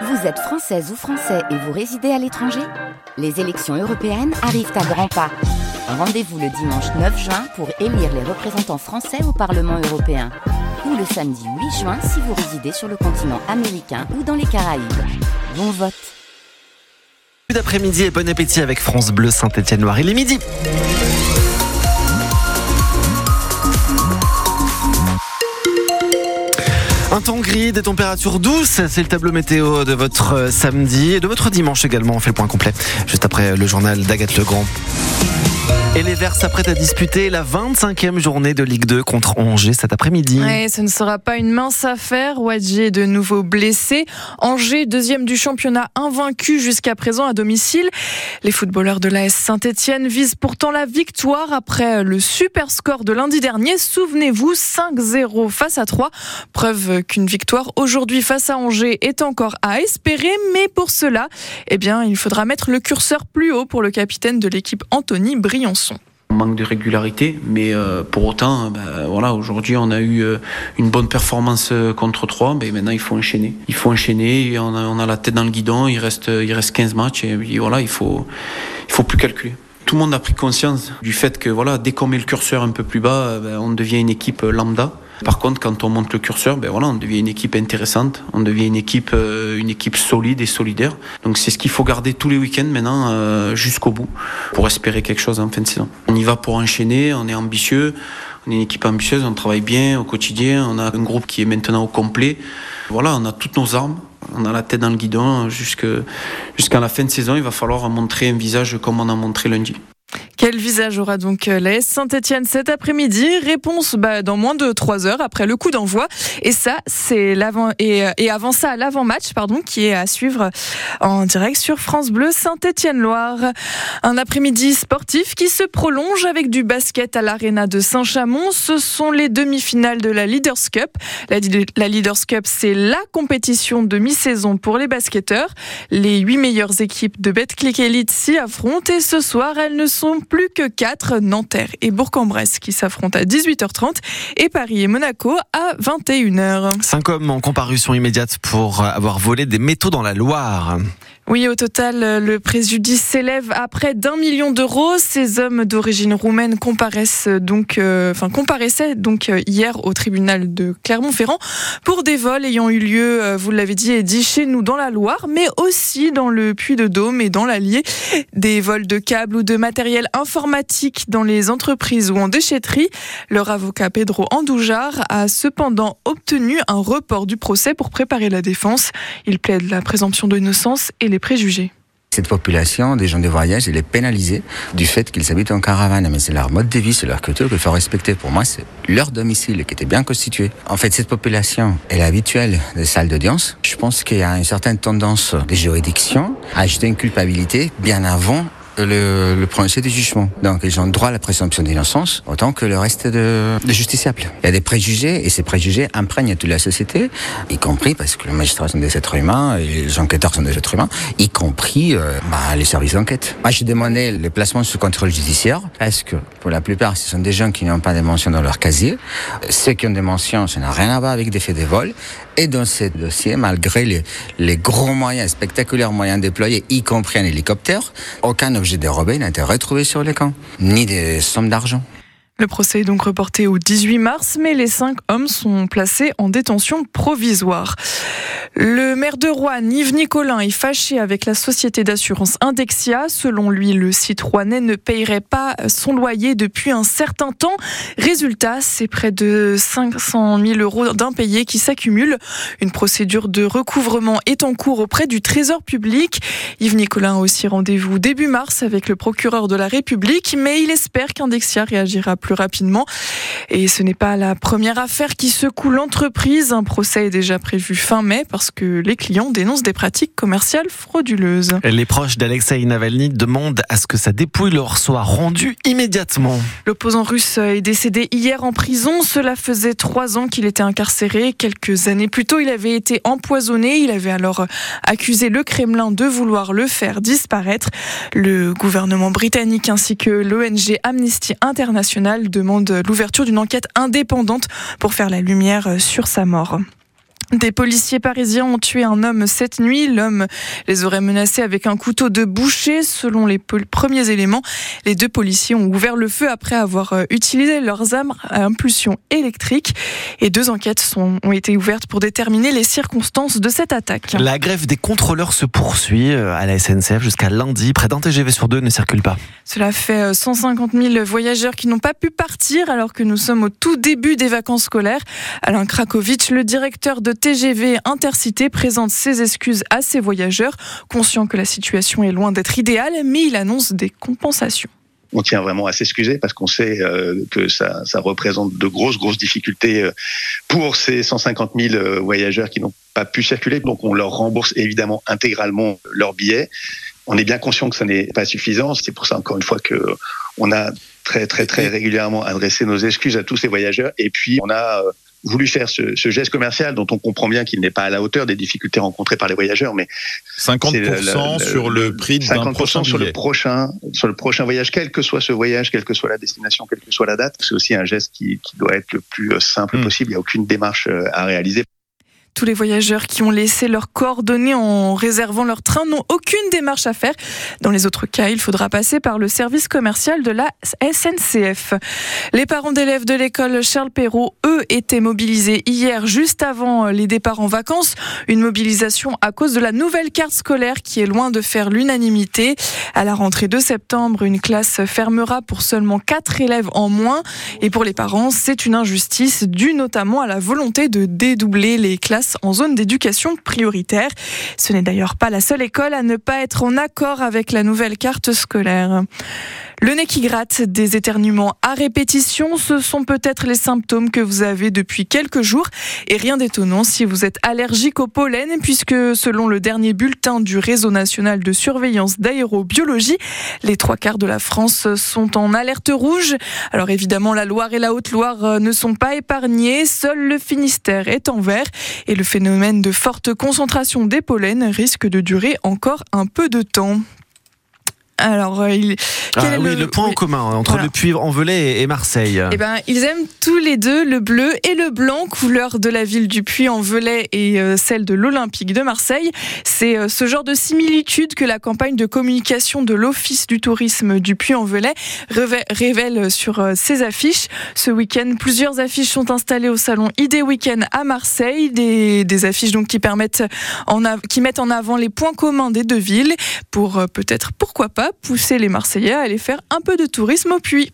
Vous êtes française ou français et vous résidez à l'étranger Les élections européennes arrivent à grands pas. Rendez-vous le dimanche 9 juin pour élire les représentants français au Parlement européen. Ou le samedi 8 juin si vous résidez sur le continent américain ou dans les Caraïbes. Bon vote Bon après-midi et bon appétit avec France Bleu Saint-Étienne-Loire. Il est midi. Un temps gris, des températures douces, c'est le tableau météo de votre euh, samedi et de votre dimanche également. On fait le point complet juste après le journal d'Agathe Legrand. Et les Verts s'apprêtent à disputer la 25e journée de Ligue 2 contre Angers cet après-midi. Ouais, ce ne sera pas une mince affaire. Wadji est de nouveau blessé. Angers, deuxième du championnat, invaincu jusqu'à présent à domicile. Les footballeurs de l'AS Saint-Etienne visent pourtant la victoire après le super score de lundi dernier. Souvenez-vous, 5-0 face à 3. Preuve qu'une victoire aujourd'hui face à Angers est encore à espérer. Mais pour cela, eh bien, il faudra mettre le curseur plus haut pour le capitaine de l'équipe Anthony Briançon. Manque de régularité, mais euh, pour autant, ben, voilà, aujourd'hui on a eu euh, une bonne performance euh, contre 3, mais maintenant il faut enchaîner. Il faut enchaîner, on a, la tête dans le guidon, il reste, il reste 15 matchs et, voilà, il faut, il faut plus calculer. Tout le monde a pris conscience du fait que voilà, dès qu'on met le curseur un peu plus bas, ben, on devient une équipe lambda. Par contre, quand on monte le curseur, ben voilà, on devient une équipe intéressante, on devient une équipe, euh, une équipe solide et solidaire. Donc c'est ce qu'il faut garder tous les week-ends maintenant euh, jusqu'au bout pour espérer quelque chose en fin de saison. On y va pour enchaîner, on est ambitieux, on est une équipe ambitieuse, on travaille bien au quotidien, on a un groupe qui est maintenant au complet. Voilà, on a toutes nos armes, on a la tête dans le guidon jusqu'à la fin de saison. Il va falloir montrer un visage comme on a montré lundi. Quel visage aura donc euh, la Saint-Etienne cet après-midi? Réponse bah, dans moins de 3 heures après le coup d'envoi. Et ça, c'est l'avant et, et, avant ça, l'avant-match, pardon, qui est à suivre en direct sur France Bleu Saint-Etienne-Loire. Un après-midi sportif qui se prolonge avec du basket à l'Arena de Saint-Chamond. Ce sont les demi-finales de la Leaders Cup. La, la Leaders Cup, c'est la compétition de mi-saison pour les basketteurs. Les huit meilleures équipes de Betclic Elite s'y affrontent et ce soir, elles ne sont plus que 4, Nanterre et Bourg-en-Bresse qui s'affrontent à 18h30 et Paris et Monaco à 21h. Cinq hommes en comparution immédiate pour avoir volé des métaux dans la Loire. Oui, au total, le préjudice s'élève à près d'un million d'euros. Ces hommes d'origine roumaine comparaissent donc, euh, enfin, comparaissaient donc euh, hier au tribunal de Clermont-Ferrand pour des vols ayant eu lieu, euh, vous l'avez dit, et dit chez nous dans la Loire, mais aussi dans le Puy-de-Dôme et dans l'Allier. Des vols de câbles ou de matériel informatique dans les entreprises ou en déchetterie. Leur avocat Pedro Andoujar a cependant obtenu un report du procès pour préparer la défense. Il plaide la présomption d'innocence et les préjugés. Cette population des gens de voyage, elle est pénalisée du fait qu'ils habitent en caravane. Mais c'est leur mode de vie, c'est leur culture qu'il faut respecter. Pour moi, c'est leur domicile qui était bien constitué. En fait, cette population, est habituelle des salles d'audience. Je pense qu'il y a une certaine tendance des juridictions à ajouter une culpabilité bien avant le, le du jugement. Donc ils ont droit à la présomption d'innocence autant que le reste de, de justiciables. Il y a des préjugés et ces préjugés imprègnent toute la société, y compris parce que les magistrats sont des êtres humains et les enquêteurs sont des êtres humains, y compris euh, bah, les services d'enquête. Moi j'ai demandé les placements sous contrôle judiciaire parce que pour la plupart ce sont des gens qui n'ont pas des mentions dans leur casier. Ceux qui ont des mentions, ça n'a rien à voir avec des faits de vol. Et dans ces dossiers, malgré les, les gros moyens, spectaculaires moyens déployés, y compris un hélicoptère, aucun objet sur les camps, ni des sommes d'argent. Le procès est donc reporté au 18 mars, mais les cinq hommes sont placés en détention provisoire. Le maire de Rouen, Yves Nicolin, est fâché avec la société d'assurance Indexia. Selon lui, le Citroënais ne payerait pas son loyer depuis un certain temps. Résultat, c'est près de 500 000 euros d'impayés qui s'accumulent. Une procédure de recouvrement est en cours auprès du Trésor public. Yves Nicolin a aussi rendez-vous début mars avec le procureur de la République, mais il espère qu'Indexia réagira plus rapidement. Et ce n'est pas la première affaire qui secoue l'entreprise. Un procès est déjà prévu fin mai que les clients dénoncent des pratiques commerciales frauduleuses. Les proches d'Alexei Navalny demandent à ce que sa dépouille leur soit rendue immédiatement. L'opposant russe est décédé hier en prison. Cela faisait trois ans qu'il était incarcéré. Quelques années plus tôt, il avait été empoisonné. Il avait alors accusé le Kremlin de vouloir le faire disparaître. Le gouvernement britannique ainsi que l'ONG Amnesty International demandent l'ouverture d'une enquête indépendante pour faire la lumière sur sa mort. Des policiers parisiens ont tué un homme cette nuit. L'homme les aurait menacés avec un couteau de boucher. Selon les premiers éléments, les deux policiers ont ouvert le feu après avoir euh, utilisé leurs armes à impulsion électrique. Et deux enquêtes sont, ont été ouvertes pour déterminer les circonstances de cette attaque. La grève des contrôleurs se poursuit euh, à la SNCF jusqu'à lundi. Près d'un TGV sur deux ne circule pas. Cela fait 150 euh, 000 voyageurs qui n'ont pas pu partir alors que nous sommes au tout début des vacances scolaires. Alain Krakowicz, le directeur de TGV Intercité présente ses excuses à ses voyageurs, conscient que la situation est loin d'être idéale, mais il annonce des compensations on tient vraiment à s'excuser parce qu'on sait euh, que ça, ça, représente de grosses, grosses difficultés euh, pour ces 150 000 euh, voyageurs qui n'ont pas pu circuler. Donc on leur rembourse évidemment intégralement leurs billets. On est bien conscient que ça n'est pas suffisant. C'est pour ça encore une fois que on a très, très, très régulièrement adressé nos excuses à tous ces voyageurs. Et puis on a voulu faire ce, ce, geste commercial dont on comprend bien qu'il n'est pas à la hauteur des difficultés rencontrées par les voyageurs, mais 50% sur le prix d'un prochain sur le prochain sur le prochain voyage, quel que soit ce voyage, quelle que soit la destination, quelle que soit la date. C'est aussi un geste qui, qui, doit être le plus simple hmm. possible. Il n'y a aucune démarche euh, à réaliser. Tous les voyageurs qui ont laissé leurs coordonnées en réservant leur train n'ont aucune démarche à faire. Dans les autres cas, il faudra passer par le service commercial de la SNCF. Les parents d'élèves de l'école Charles Perrault, eux, étaient mobilisés hier juste avant les départs en vacances. Une mobilisation à cause de la nouvelle carte scolaire qui est loin de faire l'unanimité. À la rentrée de septembre, une classe fermera pour seulement 4 élèves en moins. Et pour les parents, c'est une injustice due notamment à la volonté de dédoubler les classes en zone d'éducation prioritaire. Ce n'est d'ailleurs pas la seule école à ne pas être en accord avec la nouvelle carte scolaire. Le nez qui gratte, des éternuements à répétition, ce sont peut-être les symptômes que vous avez depuis quelques jours. Et rien d'étonnant si vous êtes allergique au pollen, puisque selon le dernier bulletin du Réseau national de surveillance d'aérobiologie, les trois quarts de la France sont en alerte rouge. Alors évidemment, la Loire et la Haute-Loire euh, ne sont pas épargnés. Seul le Finistère est en vert. Et le phénomène de forte concentration des pollens risque de durer encore un peu de temps. Alors, euh, il, ah, oui, le, point en commun entre le Puy en Velay et Marseille. Eh ben, ils aiment tous les deux le bleu et le blanc, couleur de la ville du Puy-en-Velay et euh, celle de l'Olympique de Marseille. C'est euh, ce genre de similitude que la campagne de communication de l'Office du tourisme du Puy-en-Velay révèle sur ses affiches. Ce week-end, plusieurs affiches sont installées au salon ID Weekend à Marseille, des, des affiches donc qui permettent en qui mettent en avant les points communs des deux villes pour peut-être pourquoi pas pousser les Marseillais à aller faire un peu de tourisme au puits.